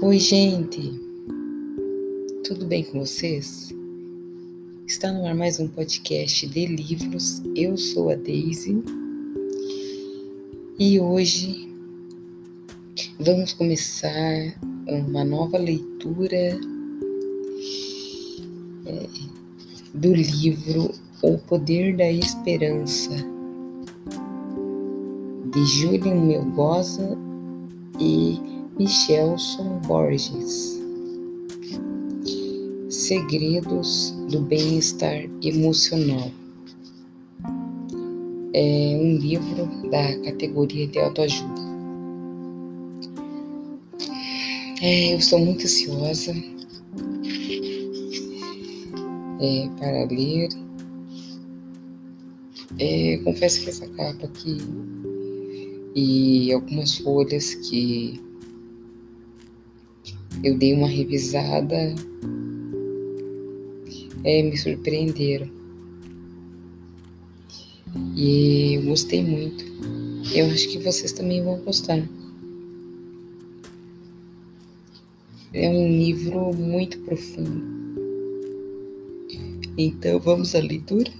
Oi, gente! Tudo bem com vocês? Está no ar mais um podcast de livros. Eu sou a Daisy e hoje vamos começar uma nova leitura é, do livro O Poder da Esperança de Julian Melgoza e Michelson Borges. Segredos do bem-estar emocional. É um livro da categoria de autoajuda. É, eu estou muito ansiosa é, para ler. É, confesso que essa capa aqui e algumas folhas que eu dei uma revisada, é, me surpreenderam. E eu gostei muito. Eu acho que vocês também vão gostar. É um livro muito profundo. Então vamos à leitura.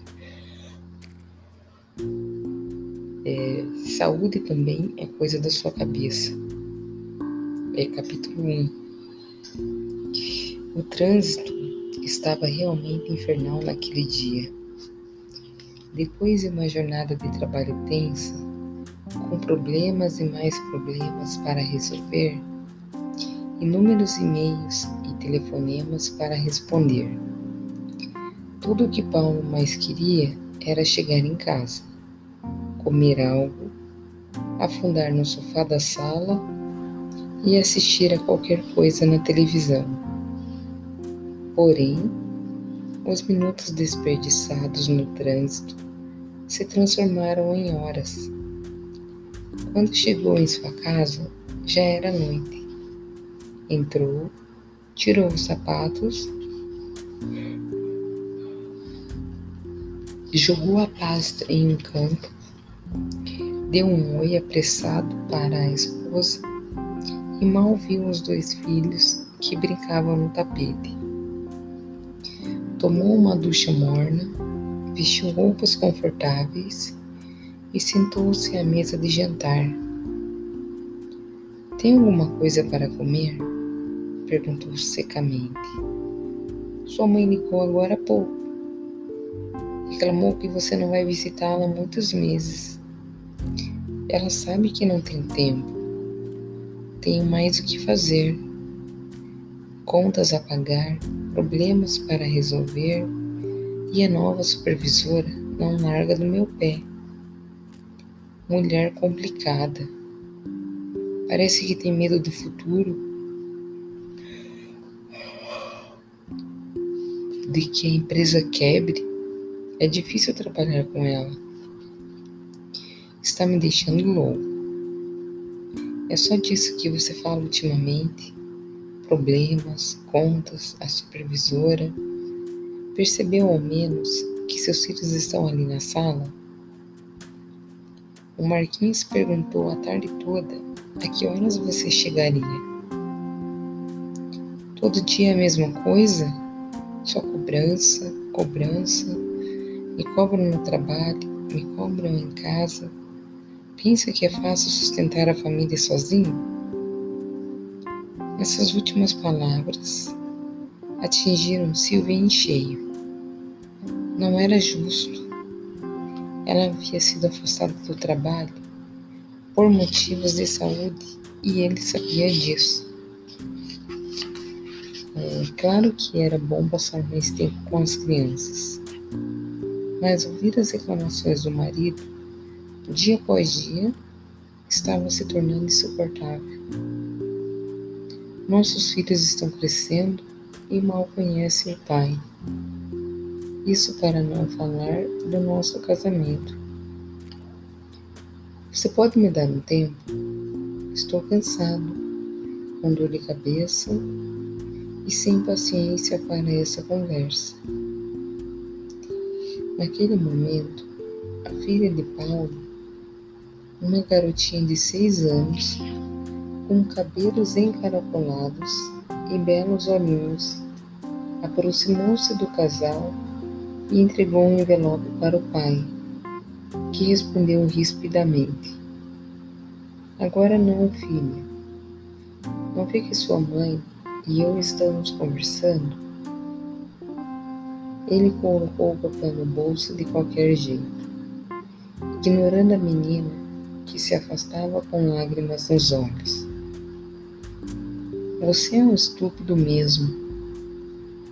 É, saúde também é coisa da sua cabeça. É capítulo 1. O trânsito estava realmente infernal naquele dia. Depois de uma jornada de trabalho tensa, com problemas e mais problemas para resolver, inúmeros e-mails e telefonemas para responder. Tudo o que Paulo mais queria era chegar em casa, comer algo, afundar no sofá da sala e assistir a qualquer coisa na televisão. Porém, os minutos desperdiçados no trânsito se transformaram em horas. Quando chegou em sua casa, já era noite. Entrou, tirou os sapatos, jogou a pasta em um canto, deu um oi apressado para a esposa e mal viu os dois filhos que brincavam no tapete. Tomou uma ducha morna, vestiu roupas confortáveis e sentou-se à mesa de jantar. Tem alguma coisa para comer? perguntou secamente. Sua mãe ligou agora há pouco. Reclamou que você não vai visitá-la há muitos meses. Ela sabe que não tem tempo. Tenho mais o que fazer contas a pagar, problemas para resolver e a nova supervisora não larga do meu pé. Mulher complicada. Parece que tem medo do futuro, de que a empresa quebre. É difícil trabalhar com ela. Está me deixando louco. É só disso que você fala ultimamente problemas, contas, a supervisora. Percebeu ao menos que seus filhos estão ali na sala? O Marquinhos perguntou a tarde toda a que horas você chegaria. Todo dia a mesma coisa? Só cobrança, cobrança. Me cobram no trabalho, me cobram em casa. Pensa que é fácil sustentar a família sozinho? Essas últimas palavras atingiram Silvia em cheio. Não era justo. Ela havia sido afastada do trabalho por motivos de saúde e ele sabia disso. É, claro que era bom passar mais tempo com as crianças, mas ouvir as reclamações do marido, dia após dia, estava se tornando insuportável. Nossos filhos estão crescendo e mal conhecem o pai. Isso para não falar do nosso casamento. Você pode me dar um tempo? Estou cansado, com dor de cabeça e sem paciência para essa conversa. Naquele momento, a filha de Paulo, uma garotinha de seis anos, com cabelos encaracolados e belos olhinhos, aproximou-se do casal e entregou um envelope para o pai, que respondeu rispidamente: Agora não, filha. Não vê que sua mãe e eu estamos conversando? Ele colocou o papel no bolso de qualquer jeito, ignorando a menina que se afastava com lágrimas nos olhos. Você é um estúpido mesmo.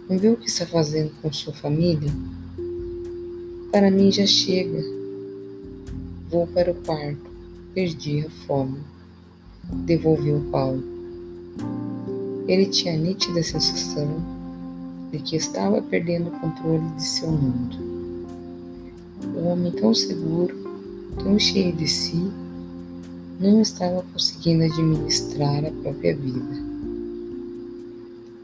Não vê o que está fazendo com sua família? Para mim já chega. Vou para o quarto. Perdi a fome. Devolveu Paulo. Ele tinha a nítida sensação de que estava perdendo o controle de seu mundo. O homem tão seguro, tão cheio de si, não estava conseguindo administrar a própria vida.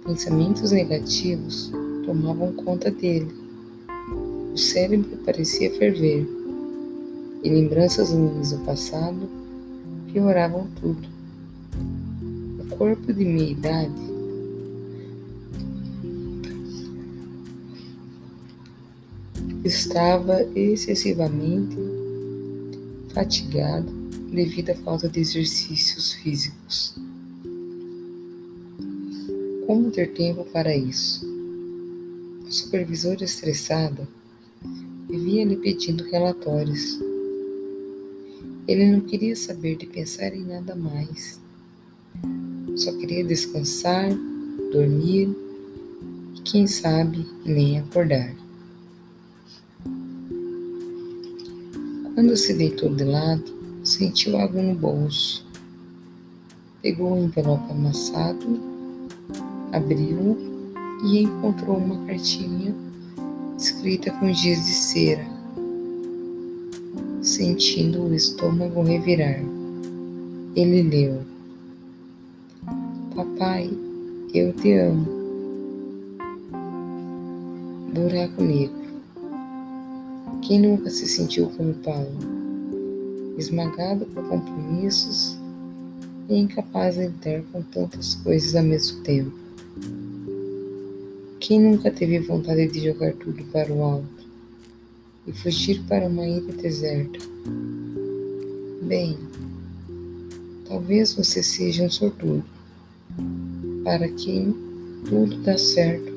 Pensamentos negativos tomavam conta dele. O cérebro parecia ferver e lembranças ruins do passado pioravam tudo. O corpo de meia idade estava excessivamente fatigado devido à falta de exercícios físicos. Como ter tempo para isso? A supervisora estressada vivia lhe pedindo relatórios. Ele não queria saber de pensar em nada mais. Só queria descansar, dormir e, quem sabe, nem acordar. Quando se deitou de lado, sentiu algo no bolso. Pegou o envelope amassado abriu e encontrou uma cartinha escrita com giz de cera, sentindo o estômago revirar. Ele leu: Papai, eu te amo. Buraco negro. Quem nunca se sentiu como Paulo, esmagado por compromissos e incapaz de lidar com tantas coisas ao mesmo tempo? Quem nunca teve vontade de jogar tudo para o alto e fugir para uma ilha deserta? Bem, talvez você seja um sortudo, para quem tudo dá certo.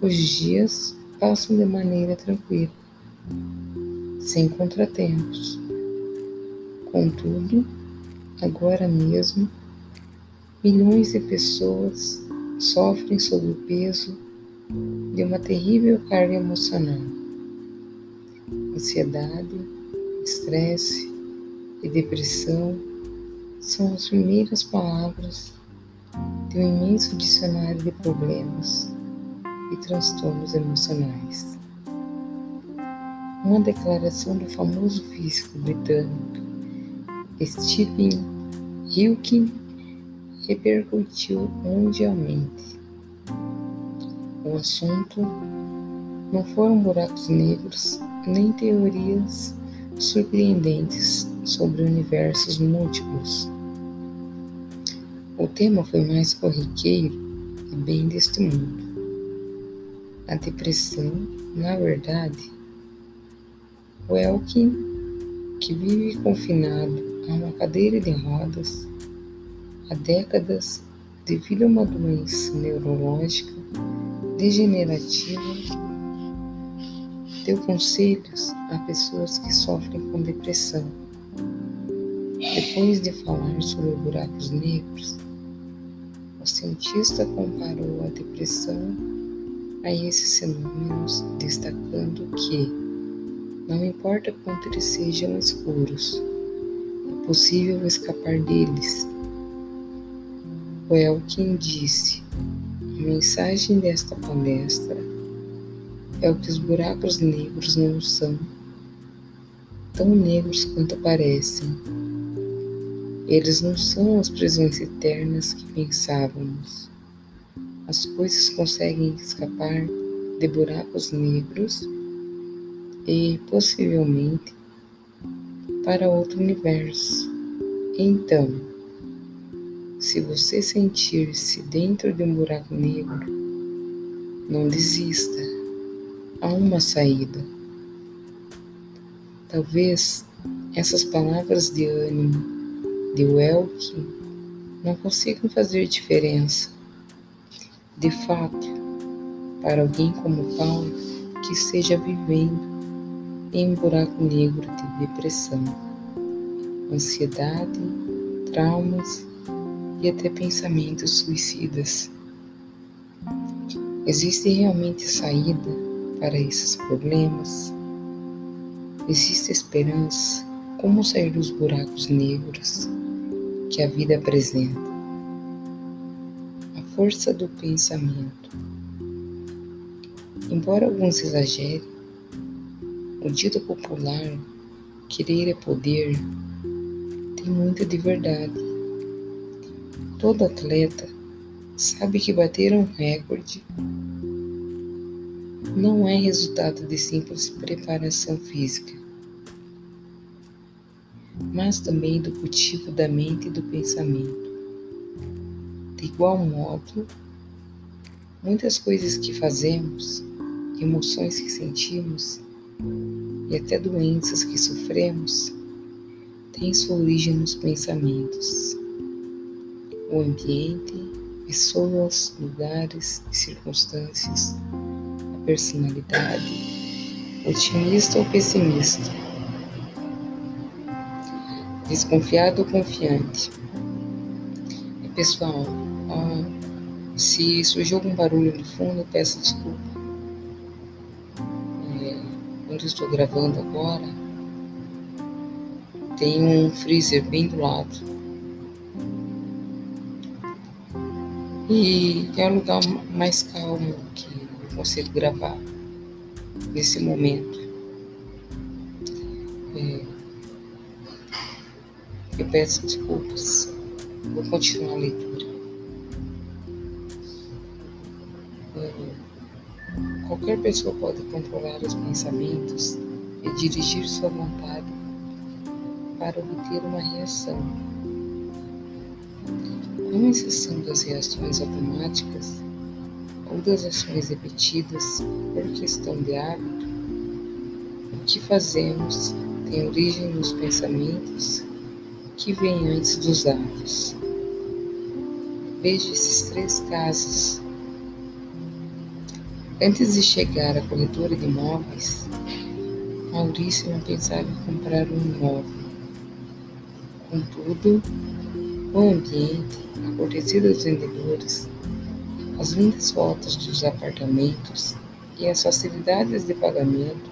Os dias passam de maneira tranquila, sem contratempos. Contudo, agora mesmo, milhões de pessoas sofrem sob o peso de uma terrível carga emocional. Ansiedade, estresse e depressão são as primeiras palavras de um imenso dicionário de problemas e transtornos emocionais. Uma declaração do famoso físico britânico Stephen Hawking repercutiu mundialmente. O assunto não foram buracos negros nem teorias surpreendentes sobre universos múltiplos. O tema foi mais corriqueiro e bem deste mundo. A depressão, na verdade, o Elkin, que vive confinado a uma cadeira de rodas, há décadas devido a uma doença neurológica degenerativa, deu conselhos a pessoas que sofrem com depressão. Depois de falar sobre buracos negros, o cientista comparou a depressão a esses fenômenos, destacando que, não importa quanto eles sejam escuros, é possível escapar deles foi quem disse: A mensagem desta palestra é o que os buracos negros não são tão negros quanto parecem. Eles não são as prisões eternas que pensávamos. As coisas conseguem escapar de buracos negros e, possivelmente, para outro universo. Então, Se você sentir-se dentro de um buraco negro, não desista. Há uma saída. Talvez essas palavras de ânimo de Welk não consigam fazer diferença. De fato, para alguém como Paulo, que esteja vivendo em um buraco negro de depressão, ansiedade, traumas e até pensamentos suicidas. Existe realmente saída para esses problemas? Existe esperança? Como sair dos buracos negros que a vida apresenta? A força do pensamento. Embora alguns exagerem, o dito popular, querer é poder, tem muita de verdade. Todo atleta sabe que bater um recorde não é resultado de simples preparação física, mas também do cultivo da mente e do pensamento. De igual modo, muitas coisas que fazemos, emoções que sentimos e até doenças que sofremos têm sua origem nos pensamentos. O ambiente, pessoas, lugares e circunstâncias, a personalidade, otimista ou pessimista, desconfiado ou confiante. E pessoal, ó, se surgiu algum barulho no fundo, peço desculpa. Onde estou gravando agora, tem um freezer bem do lado. E é um lugar mais calmo que eu consigo gravar nesse momento. É, eu peço desculpas. Vou continuar a leitura. Qualquer pessoa pode controlar os pensamentos e dirigir sua vontade para obter uma reação com exceção das reações automáticas ou das ações repetidas por questão de hábito, o que fazemos tem origem nos pensamentos que vêm antes dos atos. Veja esses três casos. Antes de chegar à corretora de imóveis, Maurício não pensava em comprar um imóvel. Contudo, o ambiente, a cortesia dos vendedores, as lindas fotos dos apartamentos e as facilidades de pagamento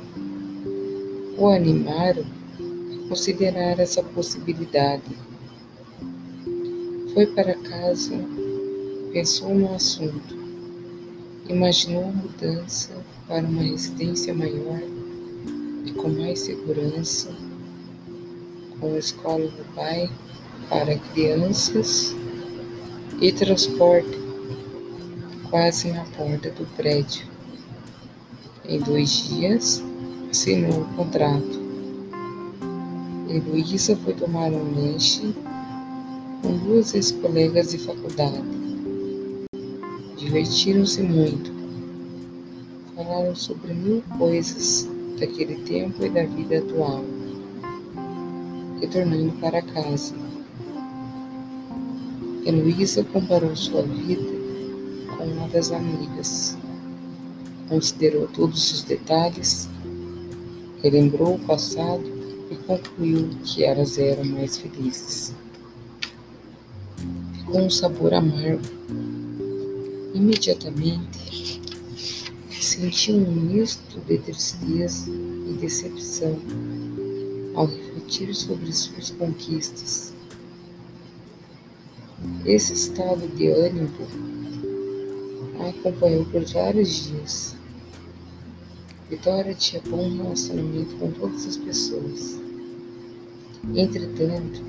o animaram a considerar essa possibilidade. Foi para casa, pensou no assunto, imaginou a mudança para uma residência maior e com mais segurança, com a escola do bairro para crianças e transporte quase na porta do prédio. Em dois dias, assinou o contrato. E Luísa foi tomar um lanche com duas ex-colegas de faculdade. Divertiram-se muito. Falaram sobre mil coisas daquele tempo e da vida atual. Retornando para casa. Heloísa comparou sua vida com uma das amigas. Considerou todos os detalhes, relembrou o passado e concluiu que elas eram mais felizes. Ficou um sabor amargo. Imediatamente sentiu um misto de tristeza e decepção ao refletir sobre suas conquistas esse estado de ânimo a acompanhou por vários dias. Vitória tinha bom relacionamento com todas as pessoas. Entretanto,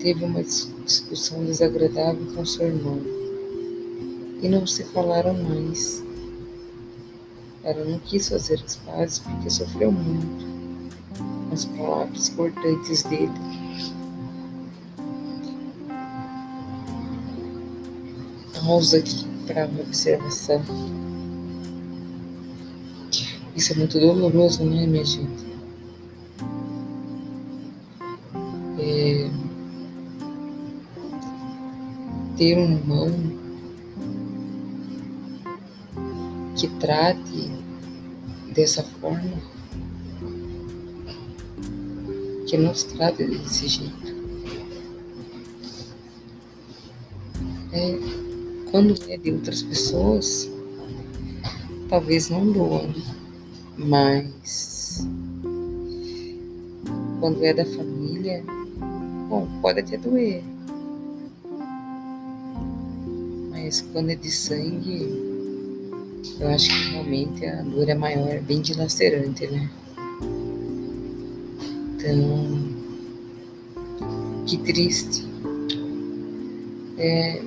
teve uma discussão desagradável com seu irmão e não se falaram mais. Ela não quis fazer as pazes porque sofreu muito com as palavras cortantes dele pausa aqui para uma observação. Isso é muito doloroso, né, minha gente? É... Ter um irmão que trate dessa forma, que nos trate desse jeito. É, quando é de outras pessoas, talvez não doam, mas quando é da família, bom, pode até doer. Mas quando é de sangue, eu acho que realmente a dor é maior, bem dilacerante, né? Então, que triste. É,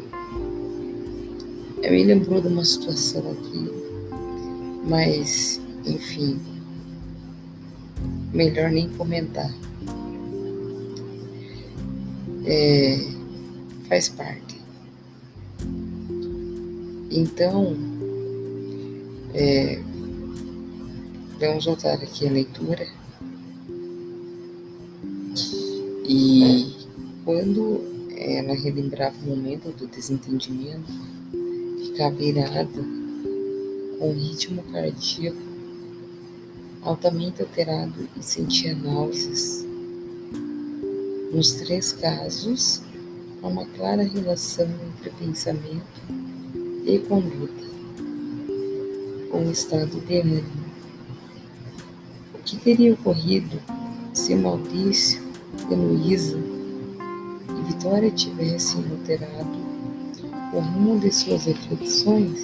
eu me lembrou de uma situação aqui, mas, enfim, melhor nem comentar. É, faz parte. Então, é, vamos voltar aqui a leitura. E quando ela relembrava o momento do desentendimento, ficava irada, com ritmo cardíaco altamente alterado e sentia náuseas. Nos três casos, há uma clara relação entre pensamento e conduta, ou estado de ânimo. O que teria ocorrido se Maurício, Heloísa e Vitória tivessem alterado o rumo de suas reflexões,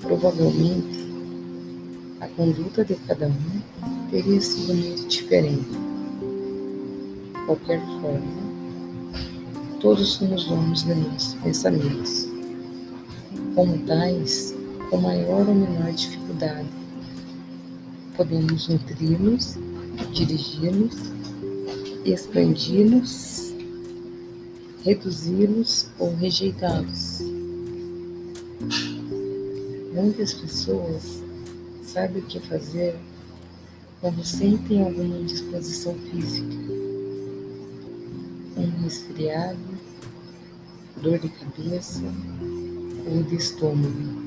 provavelmente a conduta de cada um teria sido muito diferente. De qualquer forma, todos somos donos de nossos pensamentos. Como tais, com maior ou menor dificuldade, podemos nutri-los, dirigi-los, expandi-los reduzi-los ou rejeitá-los. Muitas pessoas sabem o que fazer quando sentem alguma indisposição física, um resfriado, dor de cabeça ou de estômago.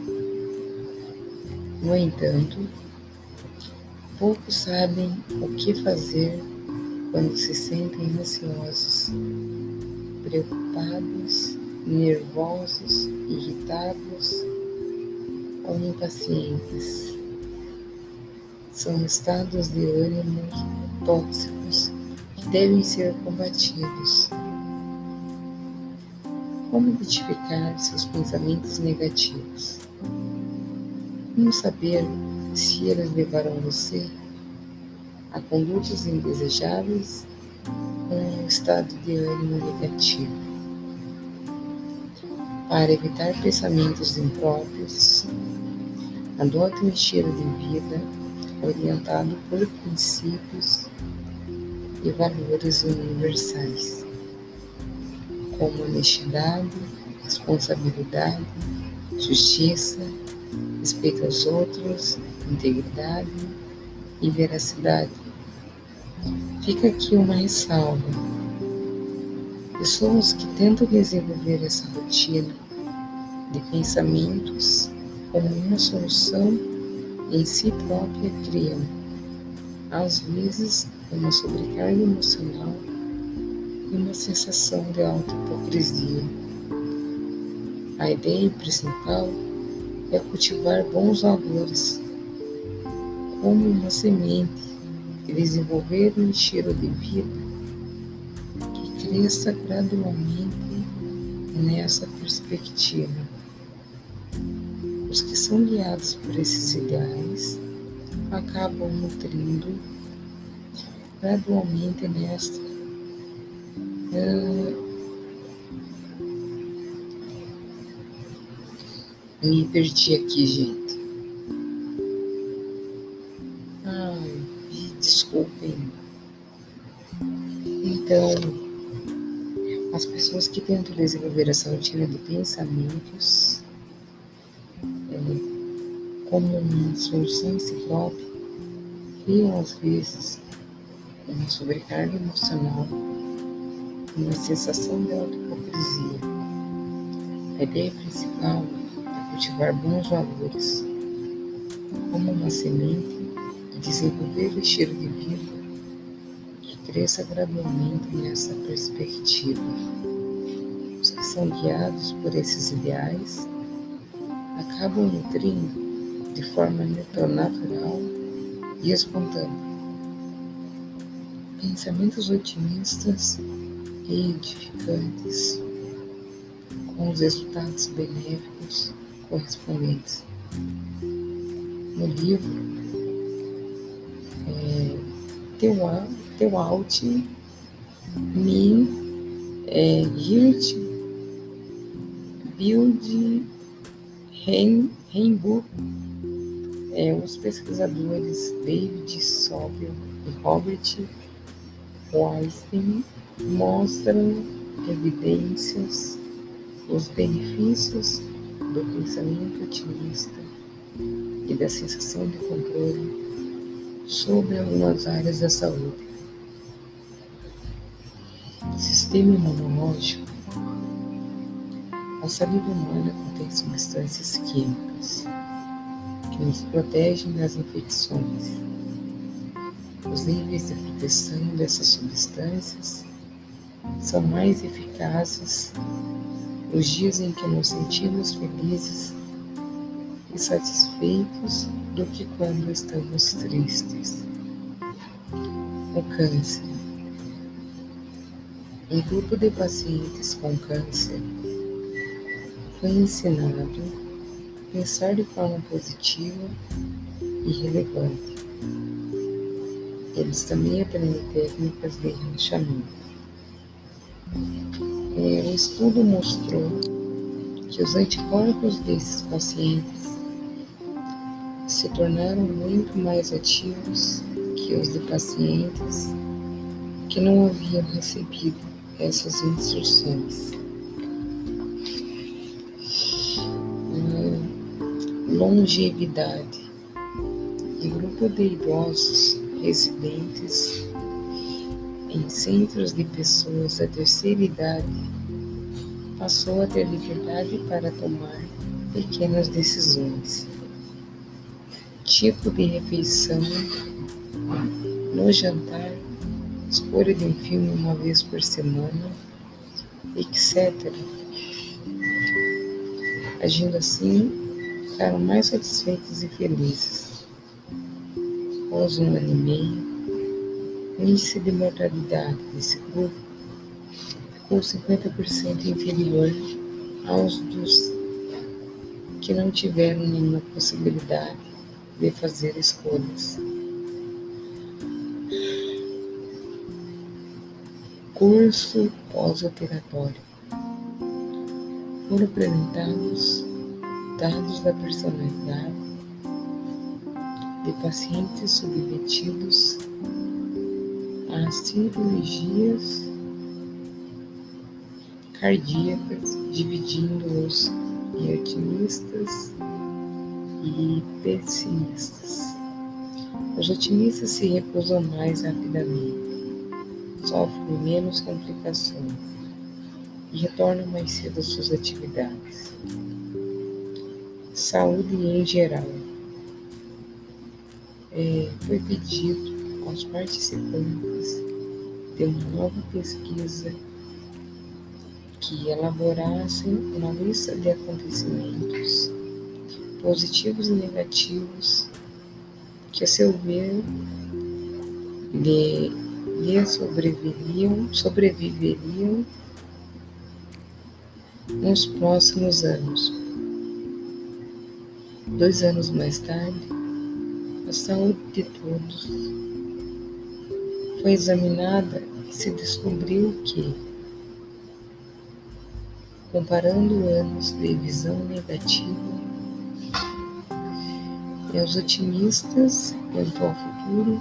No entanto, poucos sabem o que fazer quando se sentem ansiosos preocupados, nervosos, irritados ou impacientes. São estados de ânimo tóxicos que devem ser combatidos. Como identificar seus pensamentos negativos? Como saber se eles levarão você a condutas indesejáveis um estado de ânimo negativo. Para evitar pensamentos impróprios, adote um estilo de vida orientado por princípios e valores universais, como honestidade, responsabilidade, justiça, respeito aos outros, integridade e veracidade Fica aqui uma ressalva. Pessoas que tentam desenvolver essa rotina de pensamentos como uma solução em si própria criam, às vezes, uma sobrecarga emocional e uma sensação de auto-hipocrisia. A ideia principal é cultivar bons valores, como uma semente e desenvolver um estilo de vida que cresça gradualmente nessa perspectiva. Os que são guiados por esses ideais acabam nutrindo gradualmente nesta uh, me perdi aqui, gente. desculpem. Então, As pessoas que tentam desenvolver essa rotina de pensamentos é, como uma solução em si criam às vezes uma sobrecarga emocional, uma sensação de auto-hipocrisia. A ideia principal é cultivar bons valores, como uma semente, e desenvolver o estilo de vida que cresça gradualmente nessa perspectiva. Os que são guiados por esses ideais acabam nutrindo de forma natural e espontânea pensamentos otimistas edificantes com os resultados benéficos correspondentes. No livro, é, teu, teu alt me é, Hirt Build Rainbow é, os pesquisadores David Sobel e Robert Weinstein mostram evidências os benefícios do pensamento otimista e da sensação de controle sobre algumas áreas da saúde. Sistema imunológico. A saliva humana contém substâncias químicas que nos protegem das infecções. Os níveis de proteção dessas substâncias são mais eficazes os dias em que nos sentimos felizes e satisfeitos do que quando estamos tristes. O câncer. Um grupo de pacientes com câncer foi ensinado a pensar de forma positiva e relevante. Eles também aprendem técnicas de relaxamento. É, um estudo mostrou que os anticorpos desses pacientes se tornaram muito mais ativos que os de pacientes que não haviam recebido essas instruções. Longevidade. Um grupo de idosos residentes em centros de pessoas da terceira idade, passou a ter liberdade para tomar pequenas decisões. Tipo de refeição, no jantar, escolha de um filme uma vez por semana, etc. Agindo assim, ficaram mais satisfeitos e felizes. Após um ano e meio, índice de mortalidade desse grupo ficou 50% inferior aos dos que não tiveram nenhuma possibilidade de fazer escolhas. Curso pós-operatório. Foram apresentados dados da personalidade de pacientes submetidos as cirurgias cardíacas, dividindo-os em otimistas e pessimistas. Os otimistas se recusam mais rapidamente, sofrem menos complicações e retornam mais cedo às suas atividades. Saúde em geral. É, foi pedido aos participantes de uma nova pesquisa que elaborassem uma lista de acontecimentos positivos e negativos que, a seu ver, lhe, lhe sobreviveriam, sobreviveriam nos próximos anos. Dois anos mais tarde, a saúde de todos foi examinada e se descobriu que, comparando anos de visão negativa, e os otimistas quanto ao futuro